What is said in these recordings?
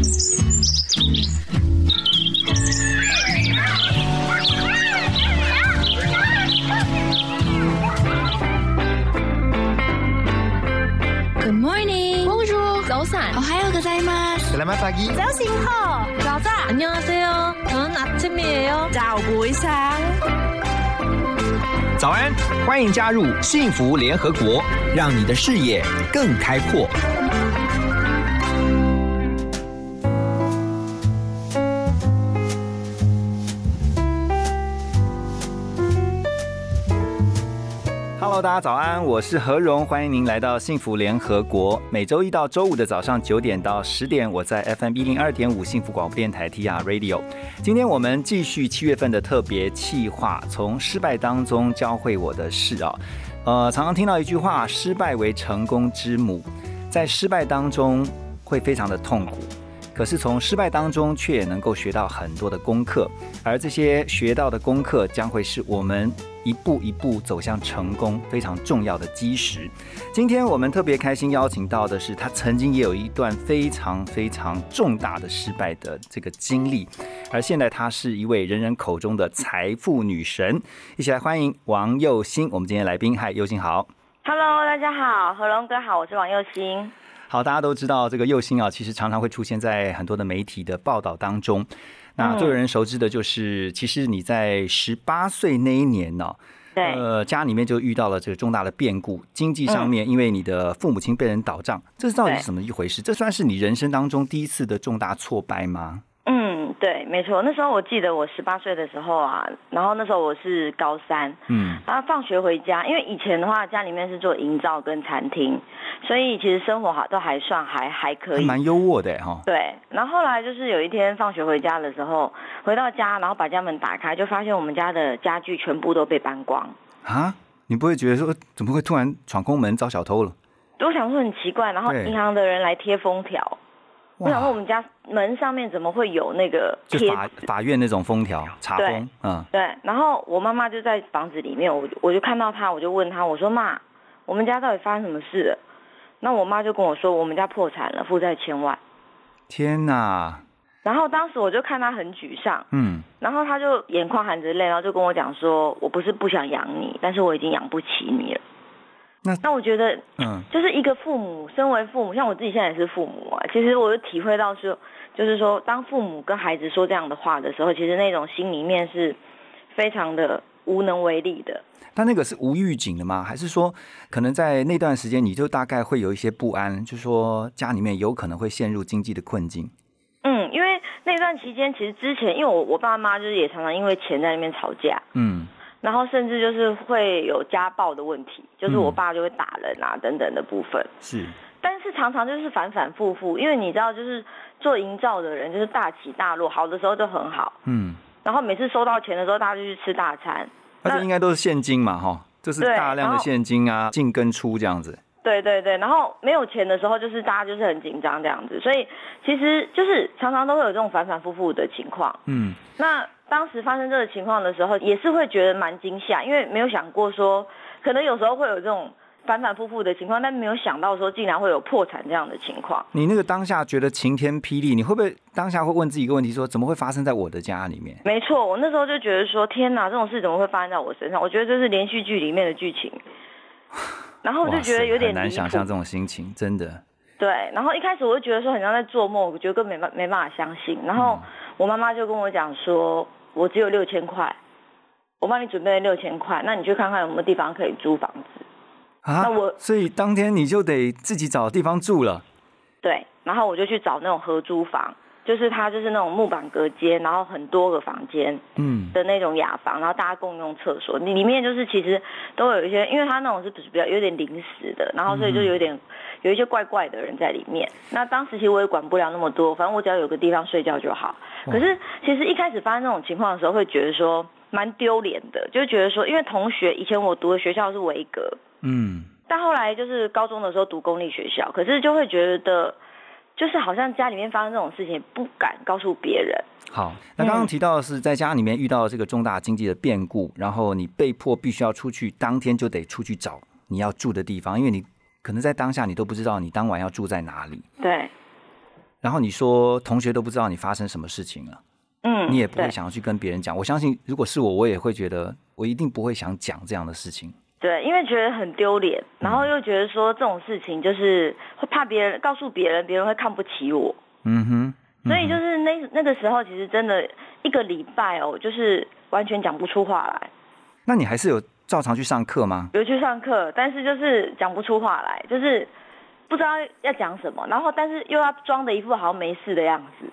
Good morning. Bonjour.早安. 오하요 고자이마스. Selamat pagi. 早醒好. 자자. 안녕하세요. 저는 아침이에요. 早不一상'早安，欢迎加入幸福联合国，让你的视野更开阔。 大家早安，我是何荣，欢迎您来到幸福联合国。每周一到周五的早上九点到十点，我在 FM 一零二点五幸福广播电台 TR Radio。今天我们继续七月份的特别企划，从失败当中教会我的事啊。呃，常常听到一句话：“失败为成功之母”，在失败当中会非常的痛苦。可是从失败当中，却也能够学到很多的功课，而这些学到的功课，将会是我们一步一步走向成功非常重要的基石。今天我们特别开心邀请到的是，他曾经也有一段非常非常重大的失败的这个经历，而现在她是一位人人口中的财富女神。一起来欢迎王佑新，我们今天来宾，嗨，佑新好，Hello，大家好，何龙哥好，我是王佑新。好，大家都知道这个佑星啊，其实常常会出现在很多的媒体的报道当中。那最为人熟知的就是，其实你在十八岁那一年呢，对，呃，家里面就遇到了这个重大的变故，经济上面，因为你的父母亲被人倒账，这是到底是怎么一回事？这算是你人生当中第一次的重大挫败吗？嗯，对，没错。那时候我记得我十八岁的时候啊，然后那时候我是高三，嗯，然后放学回家，因为以前的话家里面是做营造跟餐厅，所以其实生活好都还算还还可以，蛮优渥的哈。对，然后后来就是有一天放学回家的时候，回到家，然后把家门打开，就发现我们家的家具全部都被搬光。啊，你不会觉得说怎么会突然闯空门遭小偷了？我想说很奇怪，然后银行的人来贴封条。我想问我们家门上面怎么会有那个就法法院那种封条查封？嗯，对。然后我妈妈就在房子里面，我我就看到她，我就问她，我说妈，我们家到底发生什么事了？那我妈就跟我说，我们家破产了，负债千万。天哪！然后当时我就看她很沮丧，嗯，然后她就眼眶含着泪，然后就跟我讲说，我不是不想养你，但是我已经养不起你了。那那我觉得，嗯，就是一个父母，身为父母，像我自己现在也是父母啊。其实我就体会到说，就是说，当父母跟孩子说这样的话的时候，其实那种心里面是非常的无能为力的。但那个是无预警的吗？还是说，可能在那段时间你就大概会有一些不安，就是说家里面有可能会陷入经济的困境？嗯，因为那段期间，其实之前，因为我我爸妈就是也常常因为钱在那边吵架。嗯。然后甚至就是会有家暴的问题，就是我爸就会打人啊等等的部分。是，但是常常就是反反复复，因为你知道，就是做营造的人就是大起大落，好的时候就很好，嗯，然后每次收到钱的时候，大家就去吃大餐。那应该都是现金嘛，哈，就是大量的现金啊，进跟出这样子。对对对，然后没有钱的时候，就是大家就是很紧张这样子，所以其实就是常常都会有这种反反复复的情况。嗯，那。当时发生这个情况的时候，也是会觉得蛮惊吓，因为没有想过说，可能有时候会有这种反反复复的情况，但没有想到说，竟然会有破产这样的情况。你那个当下觉得晴天霹雳，你会不会当下会问自己一个问题，说怎么会发生在我的家里面？没错，我那时候就觉得说，天哪，这种事怎么会发生在我身上？我觉得这是连续剧里面的剧情，然后我就觉得有点难想象这种心情，真的。对，然后一开始我就觉得说很像在做梦，我觉得根本没没办法相信。然后我妈妈就跟我讲说。我只有六千块，我帮你准备了六千块，那你去看看有没有地方可以租房子啊？那我所以当天你就得自己找地方住了。对，然后我就去找那种合租房，就是它就是那种木板隔间，然后很多个房间，嗯，的那种雅房，然后大家共用厕所，里面就是其实都有一些，因为它那种是比较有点临时的，然后所以就有点有一些怪怪的人在里面。那当时其实我也管不了那么多，反正我只要有个地方睡觉就好。可是，其实一开始发生这种情况的时候，会觉得说蛮丢脸的，就觉得说，因为同学以前我读的学校是维格，嗯，但后来就是高中的时候读公立学校，可是就会觉得，就是好像家里面发生这种事情，不敢告诉别人。好，那刚刚提到的是在家里面遇到这个重大经济的变故，然后你被迫必须要出去，当天就得出去找你要住的地方，因为你可能在当下你都不知道你当晚要住在哪里。对。然后你说同学都不知道你发生什么事情了，嗯，你也不会想要去跟别人讲。我相信，如果是我，我也会觉得我一定不会想讲这样的事情。对，因为觉得很丢脸，然后又觉得说这种事情就是会怕别人告诉别人，别人会看不起我。嗯哼。所以就是那那个时候，其实真的一个礼拜哦，就是完全讲不出话来。那你还是有照常去上课吗？有去上课，但是就是讲不出话来，就是不知道要讲什么，然后但是又要装的一副好像没事的样子。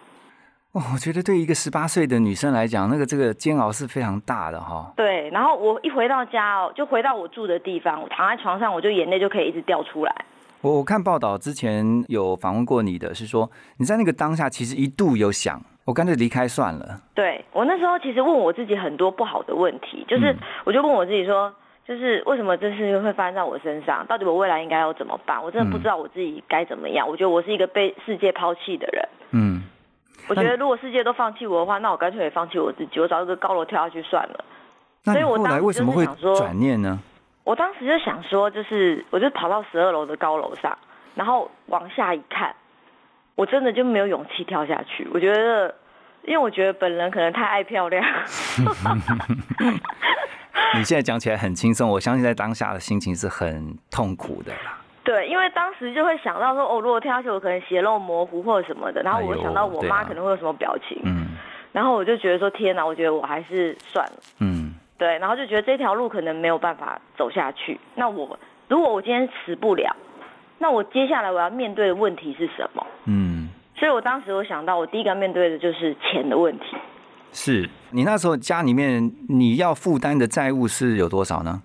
哦，我觉得对一个十八岁的女生来讲，那个这个煎熬是非常大的哈。对，然后我一回到家哦，就回到我住的地方，我躺在床上，我就眼泪就可以一直掉出来。我我看报道之前有访问过你的，是说你在那个当下其实一度有想，我干脆离开算了。对我那时候其实问我自己很多不好的问题，就是我就问我自己说，就是为什么这事情会发生在我身上？到底我未来应该要怎么办？我真的不知道我自己该怎么样。我觉得我是一个被世界抛弃的人。嗯，我觉得如果世界都放弃我的话，那我干脆也放弃我自己，我找一个高楼跳下去算了。所以我后来为什么会转念呢？我当时就想说，就是我就跑到十二楼的高楼上，然后往下一看，我真的就没有勇气跳下去。我觉得，因为我觉得本人可能太爱漂亮。你现在讲起来很轻松，我相信在当下的心情是很痛苦的啦。对，因为当时就会想到说，哦，如果跳下去，我可能血肉模糊或者什么的，然后我想到我妈可能会有什么表情，嗯，然后我就觉得说，天哪，我觉得我还是算了，嗯。对，然后就觉得这条路可能没有办法走下去。那我如果我今天死不了，那我接下来我要面对的问题是什么？嗯，所以我当时我想到，我第一个面对的就是钱的问题。是你那时候家里面你要负担的债务是有多少呢？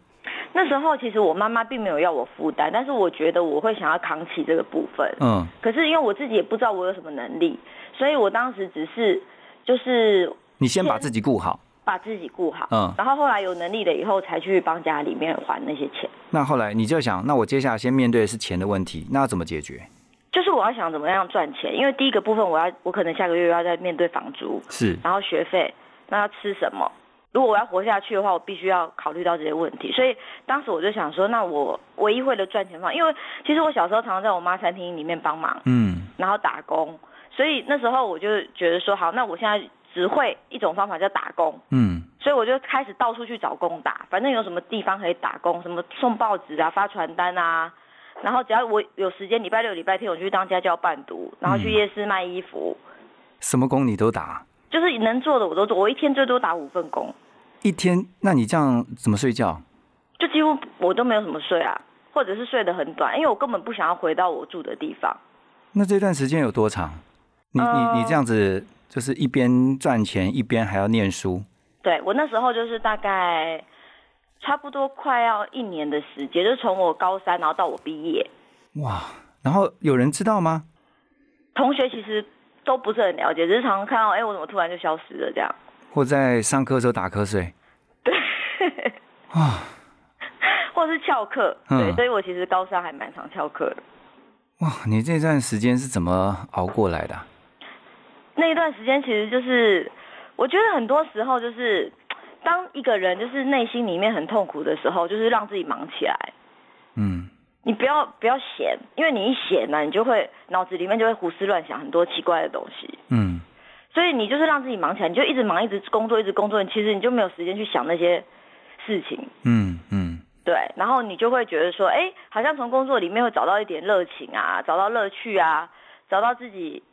那时候其实我妈妈并没有要我负担，但是我觉得我会想要扛起这个部分。嗯，可是因为我自己也不知道我有什么能力，所以我当时只是就是你先把自己顾好。把自己顾好，嗯，然后后来有能力了以后，才去帮家里面还那些钱。那后来你就想，那我接下来先面对的是钱的问题，那要怎么解决？就是我要想怎么样赚钱，因为第一个部分我要，我可能下个月要再面对房租，是，然后学费，那要吃什么？如果我要活下去的话，我必须要考虑到这些问题。所以当时我就想说，那我唯一会的赚钱方，因为其实我小时候常常在我妈餐厅里面帮忙，嗯，然后打工，所以那时候我就觉得说，好，那我现在。只会一种方法叫打工，嗯，所以我就开始到处去找工打，反正有什么地方可以打工，什么送报纸啊、发传单啊，然后只要我有时间，礼拜六、礼拜天我就去当家教伴读，然后去夜市卖衣服，什么工你都打，就是能做的我都做，我一天最多打五份工，一天？那你这样怎么睡觉？就几乎我都没有什么睡啊，或者是睡得很短，因为我根本不想要回到我住的地方。那这段时间有多长？你你你这样子。就是一边赚钱一边还要念书。对我那时候就是大概差不多快要一年的时间，就从我高三然后到我毕业。哇！然后有人知道吗？同学其实都不是很了解，只是常常看到，哎，我怎么突然就消失了这样？或在上课时候打瞌睡。对。啊。或是翘课。对，所以我其实高三还蛮常翘课的。哇！你这段时间是怎么熬过来的？那一段时间其实就是，我觉得很多时候就是，当一个人就是内心里面很痛苦的时候，就是让自己忙起来。嗯。你不要不要闲，因为你一闲呢，你就会脑子里面就会胡思乱想很多奇怪的东西。嗯。所以你就是让自己忙起来，你就一直忙，一直工作，一直工作，其实你就没有时间去想那些事情。嗯嗯。对，然后你就会觉得说，哎，好像从工作里面会找到一点热情啊，找到乐趣啊，找到自己。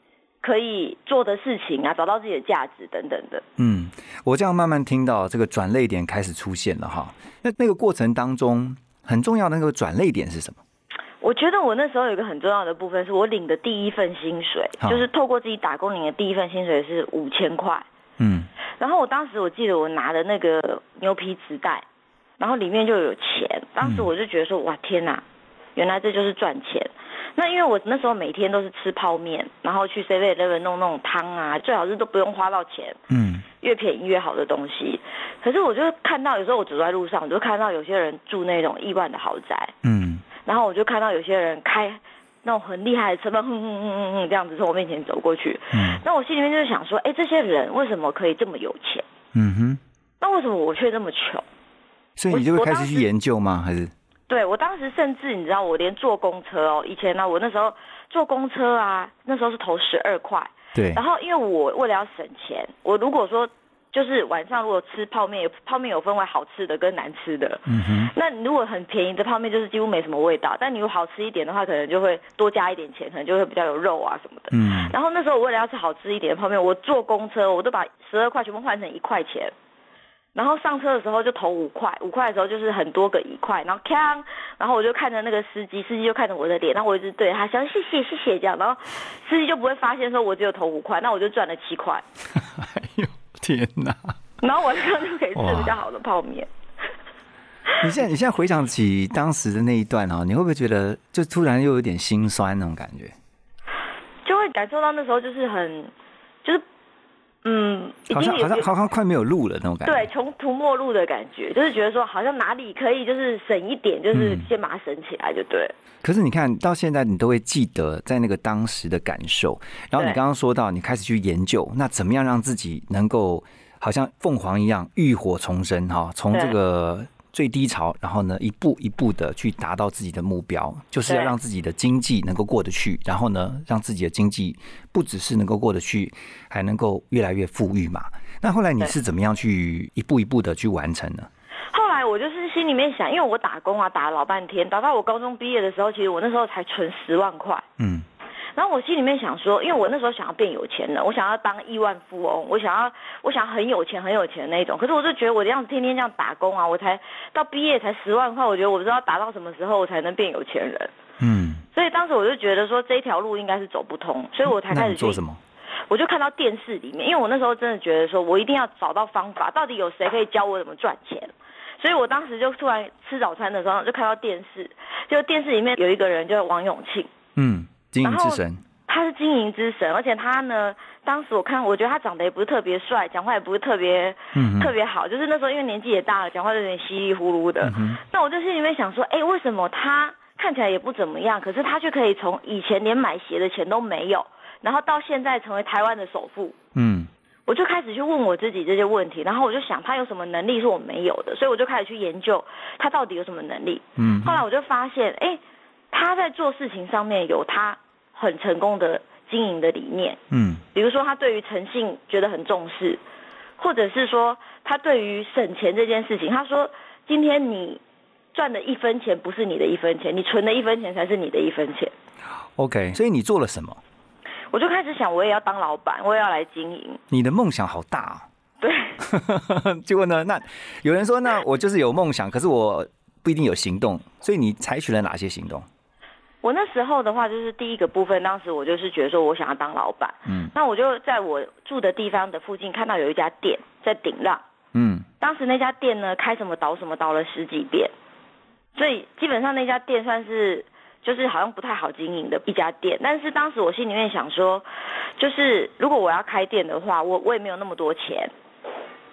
可以做的事情啊，找到自己的价值等等的。嗯，我这样慢慢听到这个转泪点开始出现了哈。那那个过程当中，很重要的那个转泪点是什么？我觉得我那时候有一个很重要的部分，是我领的第一份薪水，就是透过自己打工领的第一份薪水是五千块。嗯，然后我当时我记得我拿的那个牛皮纸袋，然后里面就有钱，当时我就觉得说，哇天哪，原来这就是赚钱。那因为我那时候每天都是吃泡面，然后去 Seven Eleven 弄那种汤啊，最好是都不用花到钱，嗯，越便宜越好的东西。可是我就看到有时候我走在路上，我就看到有些人住那种亿万的豪宅，嗯，然后我就看到有些人开那种很厉害的车，哼哼哼哼哼这样子从我面前走过去，嗯，那我心里面就想说，哎，这些人为什么可以这么有钱？嗯哼，那为什么我却这么穷？所以你就会开始去研究吗？还是？对我当时甚至你知道，我连坐公车哦，以前呢，我那时候坐公车啊，那时候是投十二块。对。然后因为我为了要省钱，我如果说。就是晚上如果吃泡面，泡面有分为好吃的跟难吃的。嗯哼。那如果很便宜的泡面，就是几乎没什么味道。但你如果好吃一点的话，可能就会多加一点钱，可能就会比较有肉啊什么的。嗯。然后那时候我为了要吃好吃一点的泡面，我坐公车，我都把十二块全部换成一块钱。然后上车的时候就投五块，五块的时候就是很多个一块，然后锵，然后我就看着那个司机，司机就看着我的脸，然后我一直对他说谢谢谢谢这样，然后司机就不会发现说我只有投五块，那我就赚了七块。哎呦！天哪！然后晚上就可以吃比较好的泡面。你现在你现在回想起当时的那一段哦，你会不会觉得就突然又有点心酸那种感觉？就会感受到那时候就是很就是。嗯，好像好像好像快没有路了那种感觉。对，穷途末路的感觉，就是觉得说好像哪里可以就是省一点，就是先把它省起来就对。可是你看到现在，你都会记得在那个当时的感受。然后你刚刚说到，你开始去研究，那怎么样让自己能够好像凤凰一样浴火重生哈？从这个。最低潮，然后呢，一步一步的去达到自己的目标，就是要让自己的经济能够过得去，然后呢，让自己的经济不只是能够过得去，还能够越来越富裕嘛。那后来你是怎么样去一步一步的去完成呢？后来我就是心里面想，因为我打工啊，打了老半天，打到我高中毕业的时候，其实我那时候才存十万块。嗯。然后我心里面想说，因为我那时候想要变有钱人，我想要当亿万富翁，我想要我想要很有钱很有钱的那种。可是我就觉得我这样子天天这样打工啊，我才到毕业才十万块，我觉得我不知道打到什么时候我才能变有钱人。嗯。所以当时我就觉得说这条路应该是走不通，所以我才开始做什么？我就看到电视里面，因为我那时候真的觉得说我一定要找到方法，到底有谁可以教我怎么赚钱？所以我当时就突然吃早餐的时候就看到电视，就电视里面有一个人叫王永庆，嗯，经营之神。他是经营之神，而且他呢，当时我看，我觉得他长得也不是特别帅，讲话也不是特别特别好，就是那时候因为年纪也大了，讲话有点稀里糊涂的。那我就心里面想说，哎，为什么他看起来也不怎么样，可是他却可以从以前连买鞋的钱都没有，然后到现在成为台湾的首富？嗯，我就开始去问我自己这些问题，然后我就想他有什么能力是我没有的，所以我就开始去研究他到底有什么能力。嗯，后来我就发现，哎，他在做事情上面有他。很成功的经营的理念，嗯，比如说他对于诚信觉得很重视，或者是说他对于省钱这件事情，他说今天你赚的一分钱不是你的一分钱，你存的一分钱才是你的一分钱。OK，所以你做了什么？我就开始想，我也要当老板，我也要来经营。你的梦想好大啊！对，结果呢？那有人说，那我就是有梦想，可是我不一定有行动，所以你采取了哪些行动？我那时候的话，就是第一个部分，当时我就是觉得说我想要当老板，嗯，那我就在我住的地方的附近看到有一家店在顶浪，嗯，当时那家店呢开什么倒什么倒了十几遍，所以基本上那家店算是就是好像不太好经营的一家店，但是当时我心里面想说，就是如果我要开店的话，我我也没有那么多钱，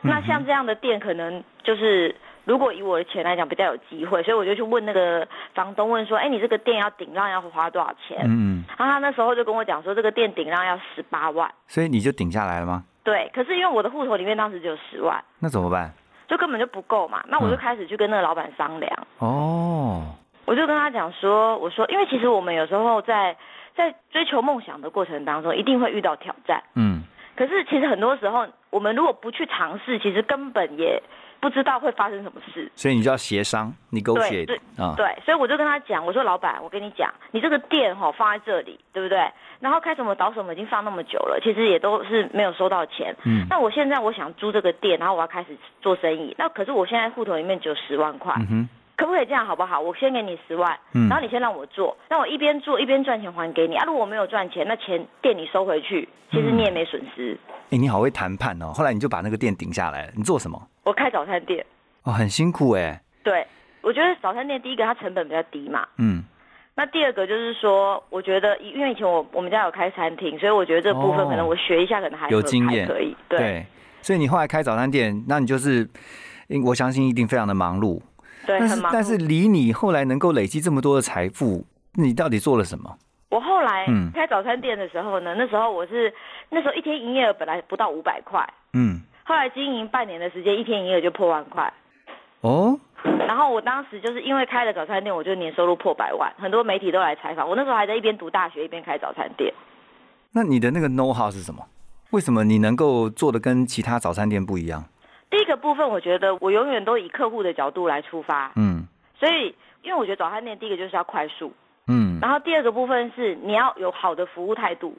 那像这样的店可能就是。如果以我的钱来讲，比较有机会，所以我就去问那个房东，问说：“哎，你这个店要顶让要花多少钱？”嗯，然后他那时候就跟我讲说，这个店顶让要十八万。所以你就顶下来了吗？对，可是因为我的户头里面当时只有十万，那怎么办？就根本就不够嘛。那我就开始去跟那个老板商量。哦，我就跟他讲说：“我说，因为其实我们有时候在在追求梦想的过程当中，一定会遇到挑战。嗯，可是其实很多时候，我们如果不去尝试，其实根本也。”不知道会发生什么事，所以你就要协商，你勾结啊，对，所以我就跟他讲，我说老板，我跟你讲，你这个店哈放在这里，对不对？然后开什么倒什么已经放那么久了，其实也都是没有收到钱。嗯，那我现在我想租这个店，然后我要开始做生意，那可是我现在户头里面只有十万块。嗯可不可以这样好不好？我先给你十万，然后你先让我做，那我一边做一边赚钱还给你啊。如果我没有赚钱，那钱店你收回去，其实你也没损失。哎，你好会谈判哦。后来你就把那个店顶下来了。你做什么？我开早餐店。哦，很辛苦哎。对，我觉得早餐店第一个它成本比较低嘛。嗯。那第二个就是说，我觉得因为以前我我们家有开餐厅，所以我觉得这部分可能我学一下可能还有经验可以。对。所以你后来开早餐店，那你就是，我相信一定非常的忙碌。对但是但是离你后来能够累积这么多的财富，你到底做了什么？我后来开早餐店的时候呢，那时候我是那时候一天营业额本来不到五百块，嗯，后来经营半年的时间，一天营业额就破万块。哦，然后我当时就是因为开了早餐店，我就年收入破百万，很多媒体都来采访我。那时候还在一边读大学一边开早餐店。那你的那个 know how 是什么？为什么你能够做的跟其他早餐店不一样？第一个部分，我觉得我永远都以客户的角度来出发。嗯。所以，因为我觉得早餐店第一个就是要快速。嗯。然后第二个部分是你要有好的服务态度。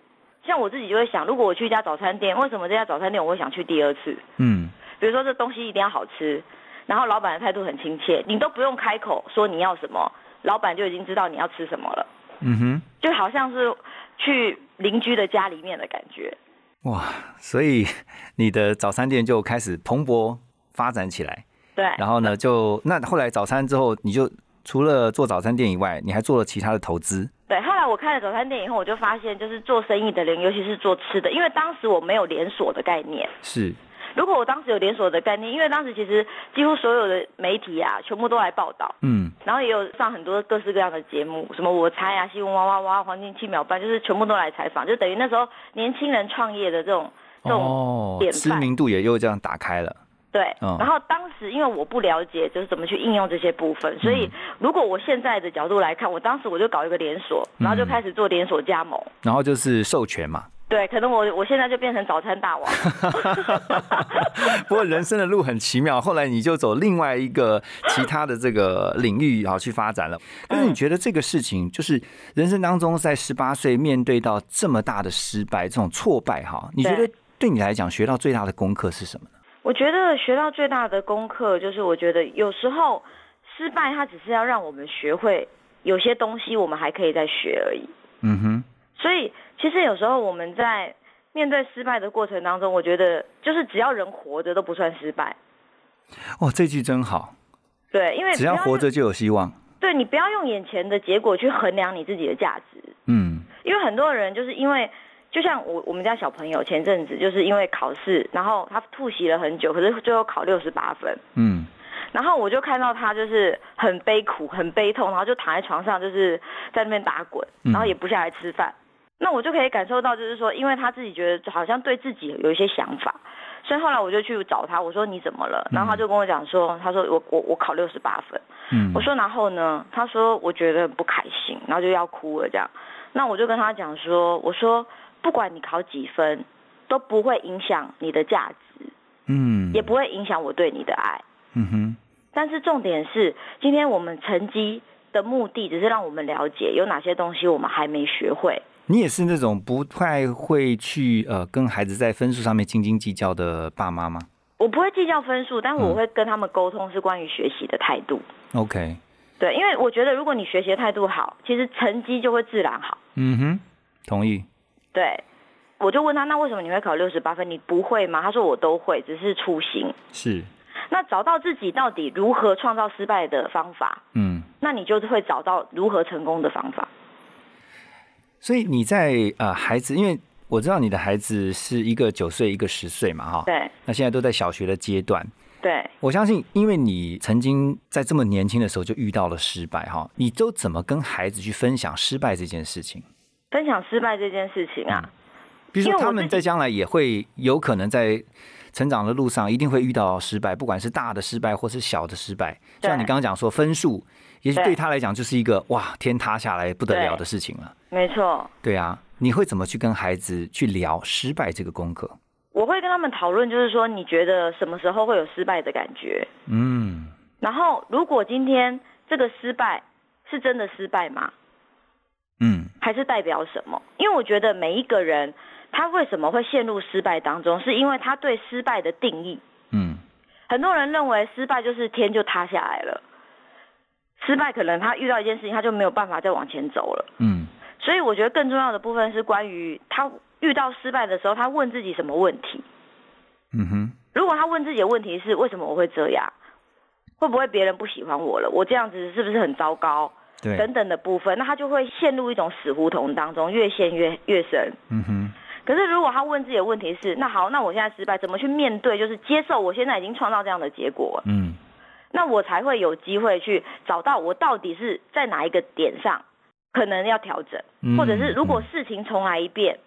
像我自己就会想，如果我去一家早餐店，为什么这家早餐店我会想去第二次？嗯。比如说这东西一定要好吃，然后老板的态度很亲切，你都不用开口说你要什么，老板就已经知道你要吃什么了。嗯哼。就好像是去邻居的家里面的感觉。哇，所以你的早餐店就开始蓬勃发展起来。对。然后呢，就那后来早餐之后，你就除了做早餐店以外，你还做了其他的投资。对，后来我开了早餐店以后，我就发现，就是做生意的人，尤其是做吃的，因为当时我没有连锁的概念。是。如果我当时有连锁的概念，因为当时其实几乎所有的媒体啊，全部都来报道。嗯。然后也有上很多各式各样的节目，什么我猜啊、新闻哇哇哇、黄金七秒半，就是全部都来采访，就等于那时候年轻人创业的这种这种知名度也又这样打开了。对，然后当时因为我不了解就是怎么去应用这些部分，所以如果我现在的角度来看，我当时我就搞一个连锁，然后就开始做连锁加盟，然后就是授权嘛。对，可能我我现在就变成早餐大王。不过人生的路很奇妙，后来你就走另外一个其他的这个领域啊去发展了。但是你觉得这个事情，就是人生当中在十八岁面对到这么大的失败、这种挫败哈，你觉得对你来讲学到最大的功课是什么呢？我觉得学到最大的功课就是，我觉得有时候失败它只是要让我们学会有些东西，我们还可以再学而已。嗯哼。所以其实有时候我们在面对失败的过程当中，我觉得就是只要人活着都不算失败。哇，这句真好。对，因为只要活着就有希望。对你不要用眼前的结果去衡量你自己的价值。嗯。因为很多人就是因为。就像我我们家小朋友前阵子就是因为考试，然后他复习了很久，可是最后考六十八分。嗯，然后我就看到他就是很悲苦、很悲痛，然后就躺在床上就是在那边打滚，然后也不下来吃饭。那我就可以感受到，就是说，因为他自己觉得好像对自己有一些想法，所以后来我就去找他，我说你怎么了？然后他就跟我讲说，他说我我我考六十八分。嗯，我说然后呢？他说我觉得不开心，然后就要哭了这样。那我就跟他讲说，我说。不管你考几分，都不会影响你的价值，嗯，也不会影响我对你的爱，嗯哼。但是重点是，今天我们成绩的目的，只是让我们了解有哪些东西我们还没学会。你也是那种不太会去呃跟孩子在分数上面斤斤计较的爸妈吗？我不会计较分数，但我会跟他们沟通是关于学习的态度。OK，对，因为我觉得如果你学习的态度好，其实成绩就会自然好。嗯哼，同意。对，我就问他，那为什么你会考六十八分？你不会吗？他说我都会，只是初心。是，那找到自己到底如何创造失败的方法，嗯，那你就会找到如何成功的方法。所以你在呃孩子，因为我知道你的孩子是一个九岁，一个十岁嘛，哈，对，那现在都在小学的阶段。对，我相信，因为你曾经在这么年轻的时候就遇到了失败，哈，你都怎么跟孩子去分享失败这件事情？分享失败这件事情啊，比如说他们在将来也会有可能在成长的路上一定会遇到失败，不管是大的失败或是小的失败。像你刚刚讲说分数，也许对他来讲就是一个哇天塌下来不得了的事情了。没错。对啊，你会怎么去跟孩子去聊失败这个功课？我会跟他们讨论，就是说你觉得什么时候会有失败的感觉？嗯。然后如果今天这个失败是真的失败吗？嗯，还是代表什么？因为我觉得每一个人，他为什么会陷入失败当中，是因为他对失败的定义。嗯，很多人认为失败就是天就塌下来了，失败可能他遇到一件事情，他就没有办法再往前走了。嗯，所以我觉得更重要的部分是关于他遇到失败的时候，他问自己什么问题。嗯哼，如果他问自己的问题是为什么我会这样，会不会别人不喜欢我了？我这样子是不是很糟糕？等等的部分，那他就会陷入一种死胡同当中，越陷越越深。嗯哼。可是如果他问自己的问题是，那好，那我现在失败，怎么去面对？就是接受我现在已经创造这样的结果。嗯。那我才会有机会去找到我到底是在哪一个点上可能要调整，或者是如果事情重来一遍，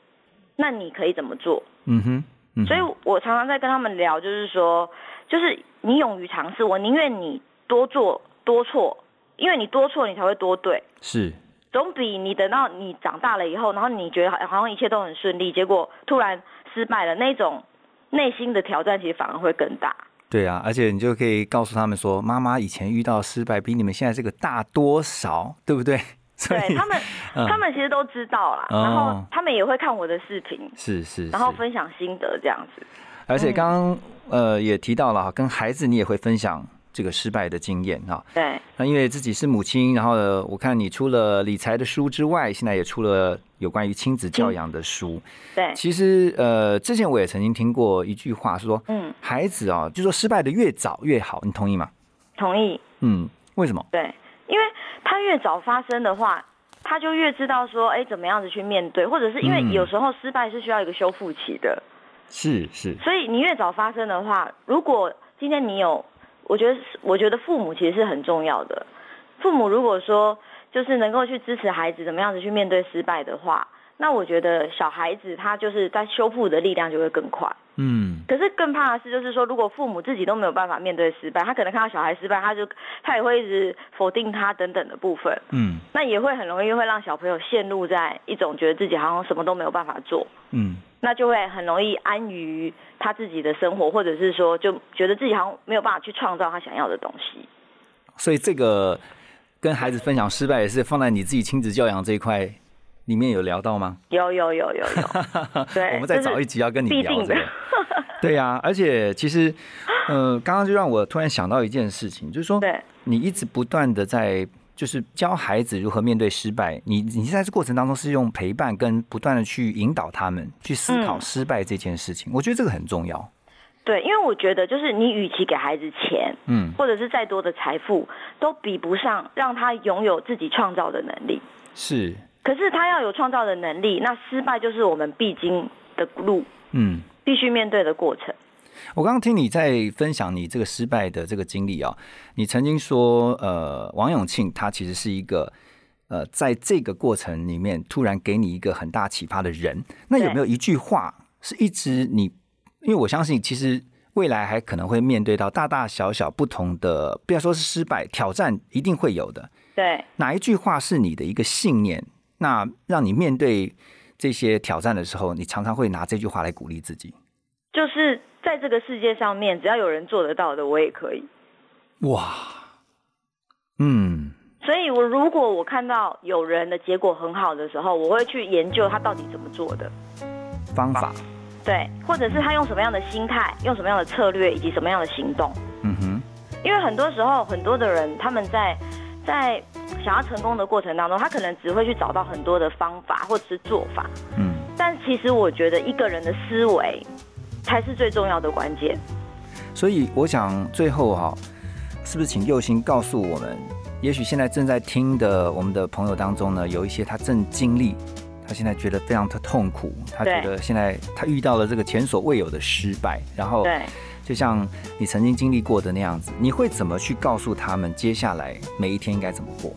那你可以怎么做？嗯哼。所以我常常在跟他们聊，就是说，就是你勇于尝试，我宁愿你多做。多错，因为你多错，你才会多对。是。总比你等到你长大了以后，然后你觉得好像一切都很顺利，结果突然失败了，那种内心的挑战其实反而会更大。对啊，而且你就可以告诉他们说，妈妈以前遇到失败比你们现在这个大多少，对不对？对他们，他们其实都知道啦，然后他们也会看我的视频，是是，然后分享心得这样子。而且刚刚呃也提到了，跟孩子你也会分享。这个失败的经验哈，对，那因为自己是母亲，然后我看你除了理财的书之外，现在也出了有关于亲子教养的书。对，其实呃，之前我也曾经听过一句话，是说，嗯，孩子啊，就说失败的越早越好，你同意吗？同意。嗯，为什么？对，因为他越早发生的话，他就越知道说，哎，怎么样子去面对，或者是因为有时候失败是需要一个修复期的。是是。所以你越早发生的话，如果今天你有。我觉得，我觉得父母其实是很重要的。父母如果说就是能够去支持孩子怎么样子去面对失败的话，那我觉得小孩子他就是在修复的力量就会更快。嗯。可是更怕的是，就是说如果父母自己都没有办法面对失败，他可能看到小孩失败，他就他也会一直否定他等等的部分。嗯。那也会很容易会让小朋友陷入在一种觉得自己好像什么都没有办法做。嗯。那就会很容易安于他自己的生活，或者是说，就觉得自己好像没有办法去创造他想要的东西。所以这个跟孩子分享失败，也是放在你自己亲子教养这一块里面有聊到吗？有有有有有。对，我们再找一集要跟你聊这个。对呀，而且其实，呃，刚刚就让我突然想到一件事情，就是说，你一直不断的在。就是教孩子如何面对失败，你你在这过程当中是用陪伴跟不断的去引导他们去思考失败这件事情，我觉得这个很重要。对，因为我觉得就是你与其给孩子钱，嗯，或者是再多的财富，都比不上让他拥有自己创造的能力。是，可是他要有创造的能力，那失败就是我们必经的路，嗯，必须面对的过程。我刚刚听你在分享你这个失败的这个经历啊，你曾经说，呃，王永庆他其实是一个，呃，在这个过程里面突然给你一个很大启发的人。那有没有一句话是一直你？因为我相信，其实未来还可能会面对到大大小小不同的，不要说是失败挑战，一定会有的。对，哪一句话是你的一个信念？那让你面对这些挑战的时候，你常常会拿这句话来鼓励自己。就是。在这个世界上面，只要有人做得到的，我也可以。哇，嗯。所以，我如果我看到有人的结果很好的时候，我会去研究他到底怎么做的方法。对，或者是他用什么样的心态，用什么样的策略，以及什么样的行动。嗯哼。因为很多时候，很多的人他们在在想要成功的过程当中，他可能只会去找到很多的方法或者是做法。嗯。但其实，我觉得一个人的思维。才是最重要的关键。所以我想最后哈，是不是请佑星告诉我们，也许现在正在听的我们的朋友当中呢，有一些他正经历，他现在觉得非常的痛苦，他觉得现在他遇到了这个前所未有的失败，然后就像你曾经经历过的那样子，你会怎么去告诉他们接下来每一天应该怎么过？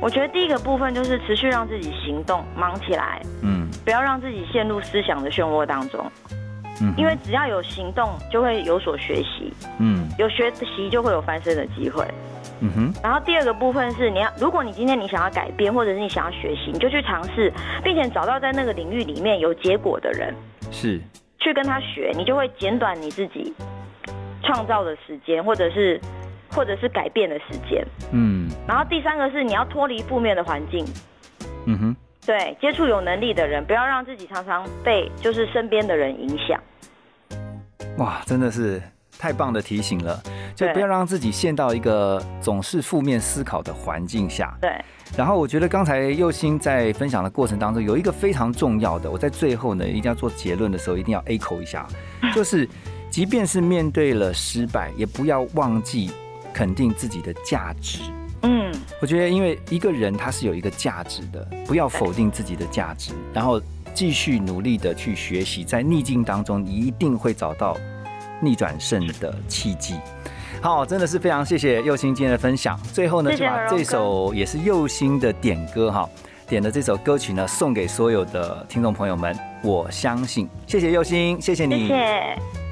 我觉得第一个部分就是持续让自己行动，忙起来，嗯，不要让自己陷入思想的漩涡当中。嗯因为只要有行动，就会有所学习。嗯，有学习就会有翻身的机会。嗯哼。然后第二个部分是，你要如果你今天你想要改变，或者是你想要学习，你就去尝试，并且找到在那个领域里面有结果的人，是去跟他学，你就会减短你自己创造的时间，或者是或者是改变的时间。嗯。然后第三个是你要脱离负面的环境。嗯哼。对，接触有能力的人，不要让自己常常被就是身边的人影响。哇，真的是太棒的提醒了，就不要让自己陷到一个总是负面思考的环境下。对。然后我觉得刚才佑星在分享的过程当中，有一个非常重要的，我在最后呢一定要做结论的时候，一定要 A 口一下，就是即便是面对了失败，也不要忘记肯定自己的价值。嗯，我觉得，因为一个人他是有一个价值的，不要否定自己的价值，然后继续努力的去学习，在逆境当中你一定会找到逆转胜的契机。好，真的是非常谢谢佑星今天的分享。最后呢，就把这首也是佑星的点歌哈，点的这首歌曲呢，送给所有的听众朋友们。我相信，谢谢佑星，谢谢你。谢谢。